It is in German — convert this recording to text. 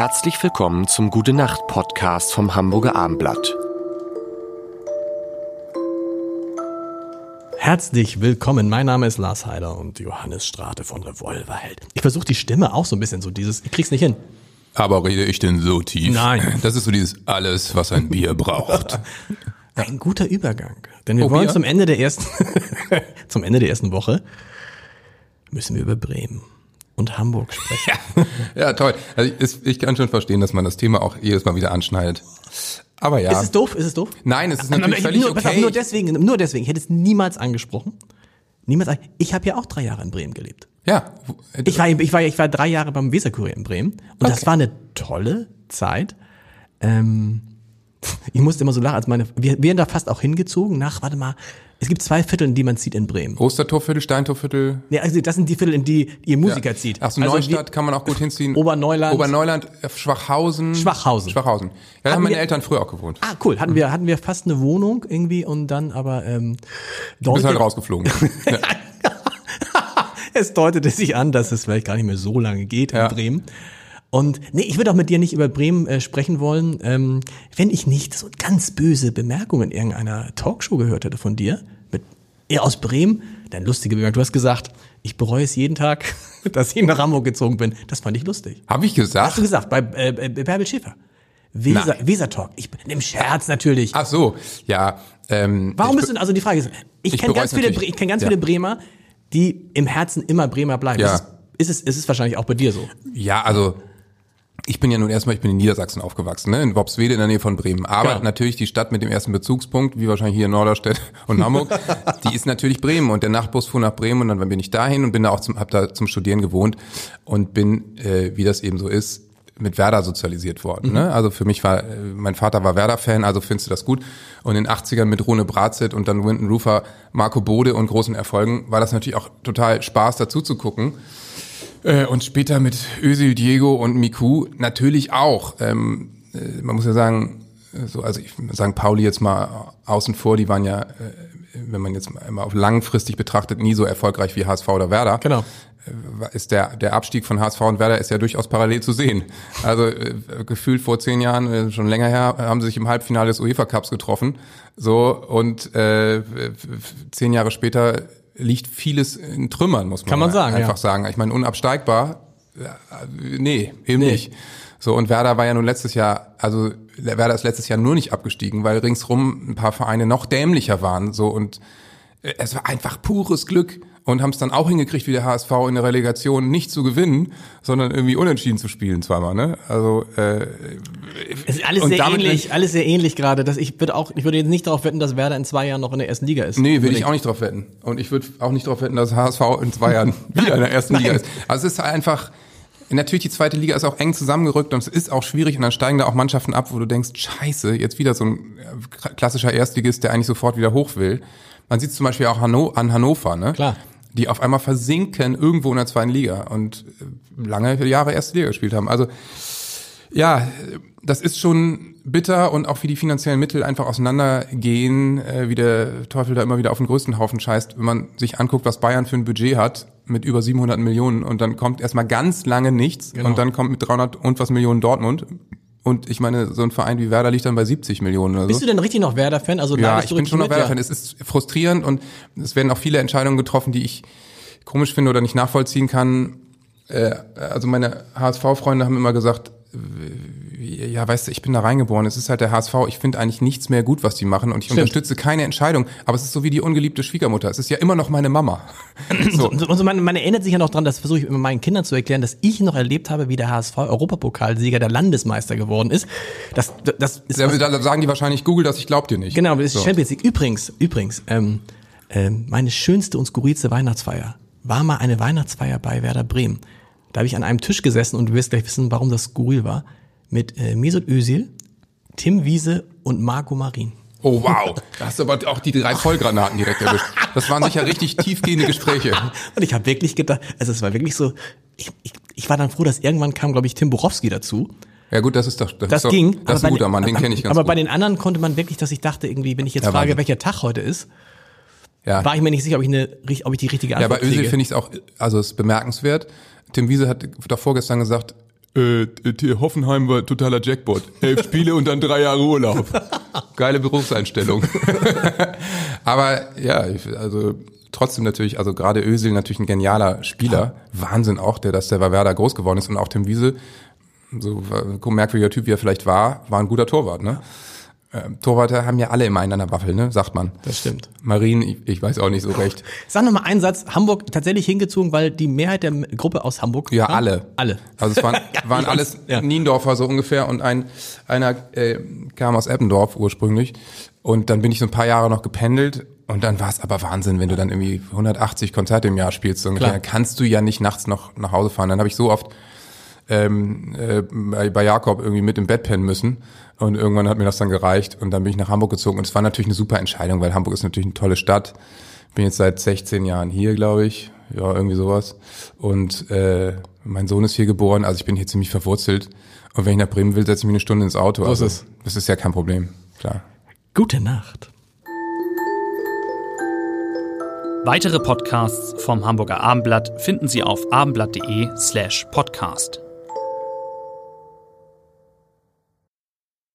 Herzlich willkommen zum Gute Nacht Podcast vom Hamburger Armblatt. Herzlich willkommen. Mein Name ist Lars Heider und Johannes Strate von Revolverheld. Ich versuche die Stimme auch so ein bisschen so dieses, ich krieg's nicht hin. Aber rede ich denn so tief? Nein. Das ist so dieses alles, was ein Bier braucht. Ein guter Übergang. Denn wir Oh, wollen Bier? zum Ende der ersten, zum Ende der ersten Woche müssen wir über Bremen und Hamburg sprechen. Ja, toll. Also ich, ich kann schon verstehen, dass man das Thema auch jedes Mal wieder anschneidet. Aber ja. Ist es doof? Ist es doof? Nein, es ist natürlich Aber völlig nur, pass auf, okay. nur deswegen, nur deswegen. Ich hätte es niemals angesprochen. Niemals. Ich habe ja auch drei Jahre in Bremen gelebt. ja. Ich war, ich war, ich war drei Jahre beim Weserkurier in Bremen und das Okay. war eine tolle Zeit. Ähm, ich musste immer so lachen, als meine, wir wären da fast auch hingezogen nach, warte mal, es gibt zwei Viertel, in die man zieht in Bremen. Ostertorviertel, Steintorviertel. Ja, also das sind die Viertel, in die ihr Musiker zieht. Ach so, also Neustadt kann man auch gut hinziehen. Oberneuland. Oberneuland, äh, Schwachhausen. Schwachhausen. Schwachhausen. Ja, da haben meine wir- Eltern früher auch gewohnt. Ah, cool. Hatten wir, hatten wir fast eine Wohnung irgendwie und dann aber ähm, Du bist halt rausgeflogen. ja. es deutete sich an, dass es vielleicht gar nicht mehr so lange geht in Ja. Bremen. Und nee, ich würde auch mit dir nicht über Bremen äh, sprechen wollen, ähm, wenn ich nicht so ganz böse Bemerkungen in irgendeiner Talkshow gehört hätte von dir, mit eher aus Bremen, dein lustige Bemerkung. Du hast gesagt, ich bereue es jeden Tag, dass ich nach Hamburg gezogen bin. Das fand ich lustig. Habe ich Hast du gesagt? gesagt, bei äh, Bärbel Schäfer. Weser, Nein. Weser Talk. Ich bin im Scherz natürlich. Ach so, ja. Ähm, Warum bist du, also die Frage ist, ich, ich kenne ganz viele, ich kenn ganz Ja. viele Bremer, die im Herzen immer Bremer bleiben. Ja. Ist, es, ist es wahrscheinlich auch bei dir so? Ja, also ich bin ja nun erstmal, ich bin in Niedersachsen aufgewachsen, ne? in Wobswede in der Nähe von Bremen. Aber Genau. natürlich die Stadt mit dem ersten Bezugspunkt, wie wahrscheinlich hier in Norderstedt und Hamburg, die ist natürlich Bremen. Und der Nachtbus fuhr nach Bremen und dann bin ich dahin und bin da auch zum, hab da zum Studieren gewohnt und bin, äh, wie das eben so ist, mit Werder sozialisiert worden. Ne? Also für mich war, äh, mein Vater war Werder-Fan, also findest du das gut. Und in den 80ern mit Rune Bratzit und dann Winton Rufer, Marco Bode und großen Erfolgen war das natürlich auch total Spaß dazu zu gucken. Äh, und später mit Özil, Diego und Miku natürlich auch. Ähm, äh, man muss ja sagen, äh, so, also ich St. Pauli jetzt mal außen vor, die waren ja, äh, wenn man jetzt mal auf langfristig betrachtet, nie so erfolgreich wie HSV oder Werder. Genau. Äh, Ist der, der Abstieg von HSV und Werder ist ja durchaus parallel zu sehen. Also äh, gefühlt vor zehn Jahren, äh, schon länger her, haben sie sich im Halbfinale des UEFA Cups getroffen. So und äh, zehn Jahre später liegt vieles in Trümmern, muss man, Kann man sagen, einfach ja. sagen. Ich meine, unabsteigbar, äh, nee, eben nicht. So, und Werder war ja nun letztes Jahr, also Werder ist letztes Jahr nur nicht abgestiegen, weil ringsrum ein paar Vereine noch dämlicher waren. So und es war einfach pures Glück und haben es dann auch hingekriegt, wie der HSV in der Relegation nicht zu gewinnen, sondern irgendwie unentschieden zu spielen zweimal. Ne? Also äh, Es ist alles sehr ähnlich, alles sehr ähnlich gerade. Dass ich würde auch, ich würde jetzt nicht darauf wetten, dass Werder in zwei Jahren noch in der ersten Liga ist. Nee, will ich auch nicht drauf wetten. Und ich würde auch nicht drauf wetten, dass HSV in zwei Jahren wieder in der ersten Liga ist. Also es ist einfach, natürlich die zweite Liga ist auch eng zusammengerückt und es ist auch schwierig und dann steigen da auch Mannschaften ab, wo du denkst, scheiße, jetzt wieder so ein äh, klassischer Erstligist, der eigentlich sofort wieder hoch will. Man sieht zum Beispiel auch Hanno, an Hannover, ne? Klar. Die auf einmal versinken irgendwo in der zweiten Liga und äh, lange Jahre erste Liga gespielt haben. Also ja, das ist schon bitter und auch wie die finanziellen Mittel einfach auseinandergehen, äh, wie der Teufel da immer wieder auf den größten Haufen scheißt, wenn man sich anguckt, was Bayern für ein Budget hat mit über 700 Millionen und dann kommt erstmal ganz lange nichts Genau. und dann kommt mit 300 und was Millionen Dortmund und ich meine, so ein Verein wie Werder liegt dann bei 70 Millionen oder so. Bist du denn richtig noch Werder-Fan? Also Ja, ich bin schon noch? Werder-Fan. Es ist frustrierend und es werden auch viele Entscheidungen getroffen, die ich komisch finde oder nicht nachvollziehen kann. Äh, also meine HSV-Freunde haben immer gesagt, ja, weißt du, ich bin da reingeboren. Es ist halt der HSV. Ich finde eigentlich nichts mehr gut, was die machen und ich Stimmt. unterstütze keine Entscheidung. Aber es ist so wie die ungeliebte Schwiegermutter. Es ist ja immer noch meine Mama. So. Und so, man, man erinnert sich ja noch dran, das versuche ich immer meinen Kindern zu erklären, dass ich noch erlebt habe, wie der HSV Europapokalsieger der Landesmeister geworden ist. Das, das ist Da was- da sagen die wahrscheinlich Google, das ich glaub dir nicht. Genau, das ist So. Champions League. Übrigens, übrigens, ähm, ähm, meine schönste und skurrilste Weihnachtsfeier war mal eine Weihnachtsfeier bei Werder Bremen. Da habe ich an einem Tisch gesessen und du wirst gleich wissen, warum das skurril war. Mit äh, Mesut Özil, Tim Wiese und Marco Marin. Oh wow, da hast du aber auch die drei Vollgranaten direkt erwischt. Das waren sicher richtig tiefgehende Gespräche. Und ich habe wirklich gedacht, also es war wirklich so, ich, ich, ich war dann froh, dass irgendwann kam, glaube ich, Tim Borowski dazu. Ja gut, das ist doch das, Das ist doch, ging. Das ist aber ein guter den- Mann, den kenne ich ganz Aber gut. bei den anderen konnte man wirklich, dass ich dachte, irgendwie, wenn ich jetzt Ja, frage, welcher Tag heute ist, ja. war ich mir nicht sicher, ob ich, eine, ob ich die richtige Ja, Antwort bei Özil finde ich es auch, also es ist bemerkenswert. Tim Wiese hat doch vorgestern gesagt, äh, Hoffenheim war totaler Jackpot. Elf Spiele und dann drei Jahre Urlaub. Geile Berufseinstellung. Aber ja, also trotzdem natürlich, also gerade Özil natürlich ein genialer Spieler. Wahnsinn auch, der, dass der bei Werder groß geworden ist und auch Tim Wiese, so merkwürdiger Typ wie er vielleicht war, war ein guter Torwart, ne? Ähm, Torwarte haben ja alle immer einen an der Waffel, ne? Sagt man. Das stimmt. Marien, ich, ich weiß auch nicht so recht. Sag noch mal einen Satz. Hamburg tatsächlich hingezogen, weil die Mehrheit der Gruppe aus Hamburg Ja, kam? alle. Alle. Also es waren, waren alles Ja. Niendorfer so ungefähr und ein einer äh, kam aus Eppendorf ursprünglich und dann bin ich so ein paar Jahre noch gependelt und dann war es aber Wahnsinn, wenn du dann irgendwie 180 Konzerte im Jahr spielst, so ungefähr, kannst du ja nicht nachts noch nach Hause fahren. Dann habe ich so oft ähm, äh, bei, bei Jakob irgendwie mit im Bett pennen müssen und irgendwann hat mir das dann gereicht und dann bin ich nach Hamburg gezogen und es war natürlich eine super Entscheidung, weil Hamburg ist natürlich eine tolle Stadt. Bin jetzt seit 16 Jahren hier, glaube ich, ja irgendwie sowas und äh, mein Sohn ist hier geboren, also ich bin hier ziemlich verwurzelt und wenn ich nach Bremen will, setze ich mich eine Stunde ins Auto. So ist also, es. Das ist ja kein Problem, klar. Gute Nacht. Weitere Podcasts vom Hamburger Abendblatt finden Sie auf abendblatt.de slash podcast.